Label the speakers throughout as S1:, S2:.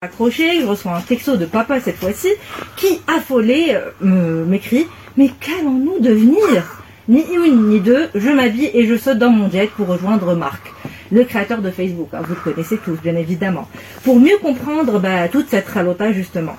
S1: accroché, je reçois un texto de papa cette fois-ci, qui, affolé, euh, m'écrit Mais qu'allons-nous devenir? Ni une ni deux, je m'habille et je saute dans mon jet pour rejoindre Marc, le créateur de Facebook. Hein, vous le connaissez tous, bien évidemment. Pour mieux comprendre bah, toute cette ralota, justement.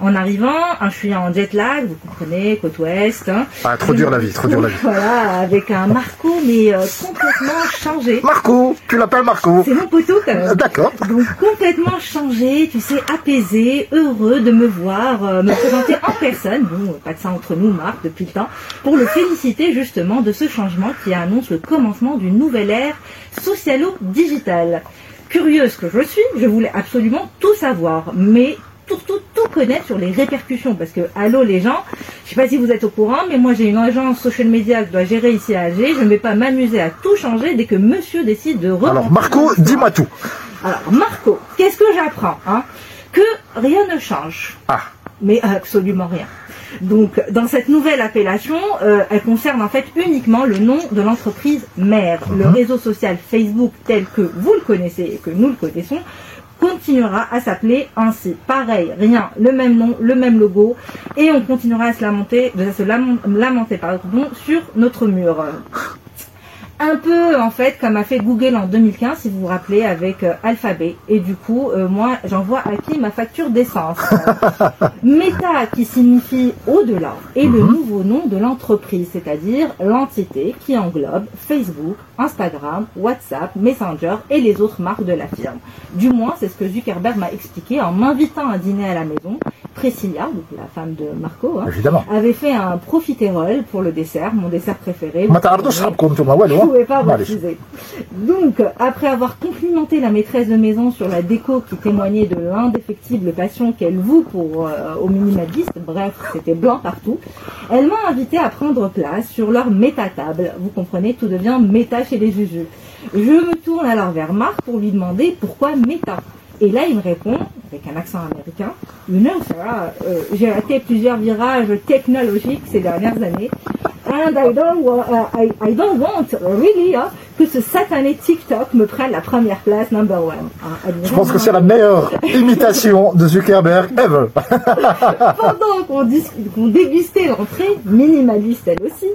S1: En arrivant, je suis en jet lag, vous comprenez, côte ouest. Hein.
S2: Ah, trop dur la vie, trop dur la vie.
S1: Voilà, avec un Marco, mais euh, complètement changé.
S2: Marco, tu l'appelles Marco
S1: C'est mon poteau quand même.
S2: D'accord.
S1: Donc complètement changé, tu sais, apaisé, heureux de me voir, euh, me présenter en personne, bon, pas de ça entre nous, Marc, depuis le temps, pour le féliciter justement de ce changement qui annonce le commencement d'une nouvelle ère socialo-digitale. Curieuse que je suis, je voulais absolument tout savoir, mais surtout tout connaître sur les répercussions. Parce que, allô les gens, je sais pas si vous êtes au courant, mais moi j'ai une agence social media que je dois gérer ici à Alger. Je ne vais pas m'amuser à tout changer dès que monsieur décide de
S2: Alors Marco, dis-moi tout.
S1: Alors Marco, qu'est-ce que j'apprends hein? Que rien ne change.
S2: Ah.
S1: Mais absolument rien. Donc, dans cette nouvelle appellation, euh, elle concerne en fait uniquement le nom de l'entreprise mère. Le
S2: Mhm.
S1: réseau social Facebook tel que vous le connaissez et que nous le connaissons continuera à s'appeler ainsi. Pareil, rien, le même nom, le même logo, et on continuera à se lamenter, à se lamenter, sur notre mur. Un peu en fait comme a fait Google en 2015, si vous vous rappelez, avec euh, Alphabet. Et du coup, euh, moi, j'envoie à qui ma facture d'essence Meta, qui signifie au-delà, est le nouveau nom de l'entreprise, c'est-à-dire l'entité qui englobe Facebook, Instagram, WhatsApp, Messenger et les autres marques de la firme. Du moins, c'est ce que Zuckerberg m'a expliqué en m'invitant à dîner à la maison. Priscilla, donc la femme de Marco, hein, avait fait un profiterole pour le dessert, mon dessert préféré. Je pouvais pas refuser. Donc, après avoir complimenté la maîtresse de maison sur la déco qui témoignait de l'indéfectible passion qu'elle voue pour euh, au minimaliste, bref, c'était blanc partout, elle m'a invité à prendre place sur leur méta-table. Vous comprenez, tout devient méta chez les jujus. Je me tourne alors vers Marc pour lui demander pourquoi méta et là, il me répond, avec un accent américain, You know, Sarah, euh, j'ai raté plusieurs virages technologiques ces dernières années. And I don't, uh, I, I don't want, really, hein, que ce satané TikTok me prenne la première place, number one. Elle
S2: Je pense que c'est la meilleure imitation de Zuckerberg ever.
S1: Pendant qu'on dégustait l'entrée, minimaliste elle aussi,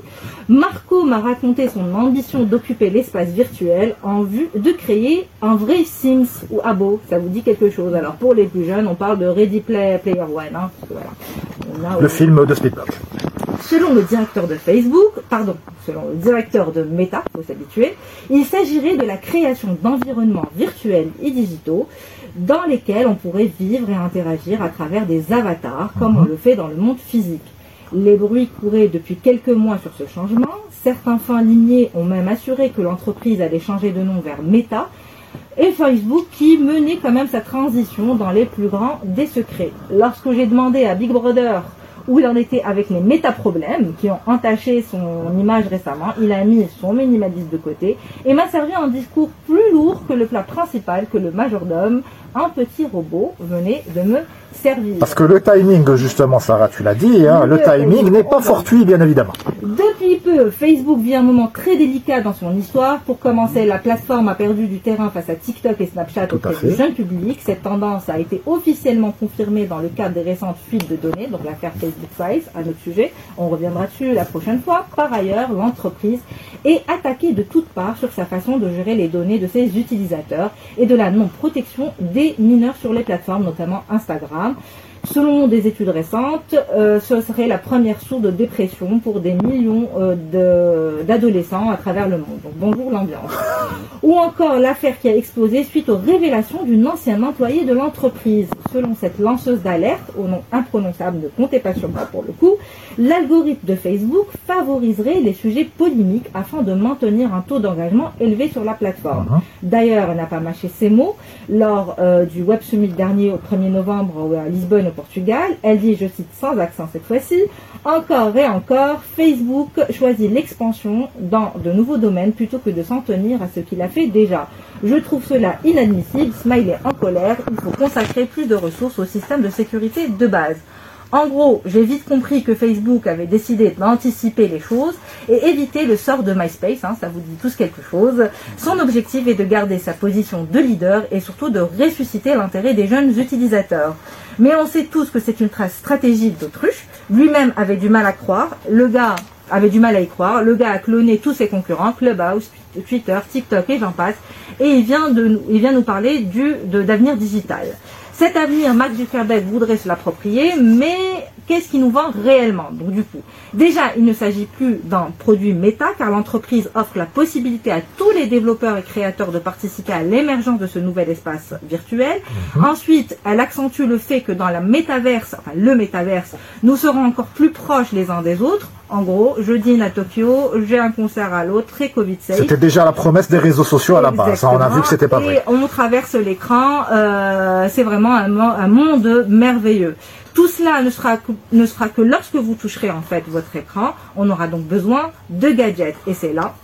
S1: Marco m'a raconté son ambition d'occuper l'espace virtuel en vue de créer un vrai Sims ou Abo. Ça vous dit quelque chose Alors pour les plus jeunes, on parle de Ready Play- Player One. hein, voilà. A,
S2: Le film de Speedblock.
S1: Selon le directeur de Facebook, pardon, selon le directeur de Meta, faut s'habituer, il s'agirait de la création d'environnements virtuels et digitaux dans lesquels on pourrait vivre et interagir à travers des avatars, comme on le fait dans le monde physique. Les bruits couraient depuis quelques mois sur ce changement. Certains fins limiers ont même assuré que l'entreprise allait changer de nom vers Meta, et Facebook qui menait quand même sa transition dans les plus grands des secrets. Lorsque j'ai demandé à Big Brother où il en était avec les métaproblèmes qui ont entaché son image récemment, il a mis son minimaliste de côté et m'a servi un discours plus lourd que le plat principal que le majordome, un petit robot, venait de me servir.
S2: Parce que le timing, justement, Sarah, tu l'as dit, hein, le timing n'est pas fortuit, bien évidemment.
S1: Depuis peu, Facebook vit un moment très délicat dans son histoire. Pour commencer, la plateforme a perdu du terrain face à TikTok et Snapchat
S2: Tout
S1: auprès du jeune public. Cette tendance a été officiellement confirmée dans le cadre des récentes fuites de données, donc l'affaire Facebook À notre sujet. On reviendra dessus la prochaine fois. Par ailleurs, l'entreprise est attaquée de toutes parts sur sa façon de gérer les données de ses utilisateurs et de la non-protection des mineurs sur les plateformes, notamment Instagram. Selon des études récentes, euh, ce serait la première source de dépression pour des millions euh, de- d'adolescents à travers le monde. Donc bonjour l'ambiance. Ou encore l'affaire qui a explosé suite aux révélations d'une ancienne employée de l'entreprise. Selon cette lanceuse d'alerte, au nom imprononçable, ne comptez pas sur moi pour le coup, l'algorithme de Facebook favoriserait les sujets polémiques afin de maintenir un taux d'engagement élevé sur la plateforme.
S2: Mhm.
S1: D'ailleurs, elle n'a pas mâché ses mots lors euh, du Web Summit dernier au 1er novembre euh, à Lisbonne au Portugal. Elle dit, je cite sans accent cette fois-ci, encore et encore, Facebook choisit l'expansion dans de nouveaux domaines plutôt que de s'en tenir à ce qu'il a fait déjà. Je trouve cela inadmissible, Smiley en colère, il faut consacrer plus de ressources au système de sécurité de base. En gros, j'ai vite compris que Facebook avait décidé d'anticiper les choses et éviter le sort de MySpace, hein, ça vous dit tous quelque chose. Son objectif est de garder sa position de leader et surtout de ressusciter l'intérêt des jeunes utilisateurs. Mais on sait tous que c'est une stratégie d'autruche. Lui-même avait du mal à croire. Le gars avait du mal à y croire. Le gars a cloné tous ses concurrents, Clubhouse, Twitter, TikTok et j'en passe. Et il vient, de, il vient nous parler du, d'avenir digital. Cet avenir, Mark Zuckerberg voudrait se l'approprier, mais qu'est-ce qui nous vend réellement? Donc du coup, déjà, il ne s'agit plus d'un produit méta, car l'entreprise offre la possibilité à tous les développeurs et créateurs de participer à l'émergence de ce nouvel espace virtuel. Mhm. Ensuite, elle accentue le fait que dans la métaverse, enfin le métaverse, nous serons encore plus proches les uns des autres. En gros, je dîne à Tokyo, j'ai un concert à l'autre, très Covid safe.
S2: C'était déjà la promesse des réseaux sociaux à la base. Hein, on a vu que c'était pas vrai.
S1: Et on traverse l'écran. Euh, c'est vraiment un, un, monde merveilleux. Tout cela ne sera, que, ne sera que lorsque vous toucherez en fait votre écran. On aura donc besoin de gadgets. Et c'est là,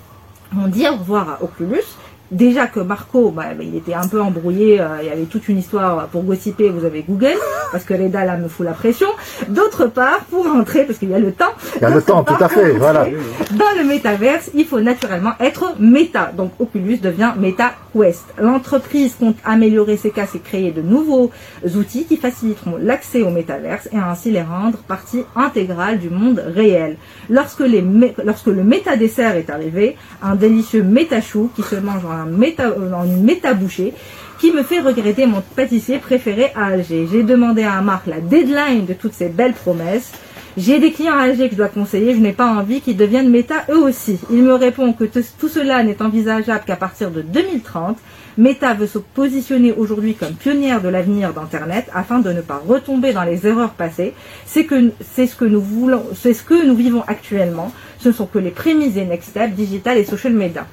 S1: on dit au revoir à Oculus déjà que Marco, bah, il était un peu embrouillé, euh, il y avait toute une histoire pour gossiper, vous avez Google, parce que Reda là me fout la pression. D'autre part, pour rentrer, parce qu'il y a le temps.
S2: Il y a le temps, tout à fait, voilà.
S1: Dans le métaverse, il faut naturellement être méta. Donc Oculus devient Meta Quest. L'entreprise compte améliorer ses cas et créer de nouveaux outils qui faciliteront l'accès au métaverse et ainsi les rendre partie intégrale du monde réel. Lorsque, les, lorsque le méta dessert est arrivé, un délicieux méta chou qui se mange en méta, dans une méta bouchée qui me fait regretter mon pâtissier préféré à Alger. J'ai demandé à Marc la deadline de toutes ces belles promesses. J'ai des clients à Alger que je dois conseiller, je n'ai pas envie qu'ils deviennent méta eux aussi. Il me répond que tout cela n'est envisageable qu'à partir de 2030. Meta veut se positionner aujourd'hui comme pionnière de l'avenir d'Internet afin de ne pas retomber dans les erreurs passées. C'est que c'est ce que nous voulons, c'est ce que nous vivons actuellement. Ce ne sont que les prémices des next steps digital et social media.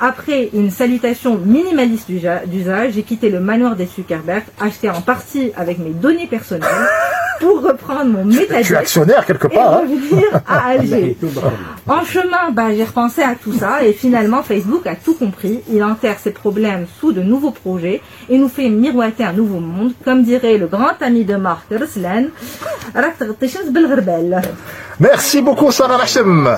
S1: Après une salutation minimaliste d'usage, j'ai quitté le manoir des Zuckerberg, acheté en partie avec mes données personnelles, pour reprendre mon métajet.
S2: Tu es actionnaire quelque part.
S1: Et hein à Alger. en chemin, bah, j'ai repensé à tout ça et finalement Facebook a tout compris. Il enterre ses problèmes sous de nouveaux projets et nous fait miroiter un nouveau monde. Comme dirait le grand ami de Marc Ruslan,
S2: Merci beaucoup Sarah Hachem.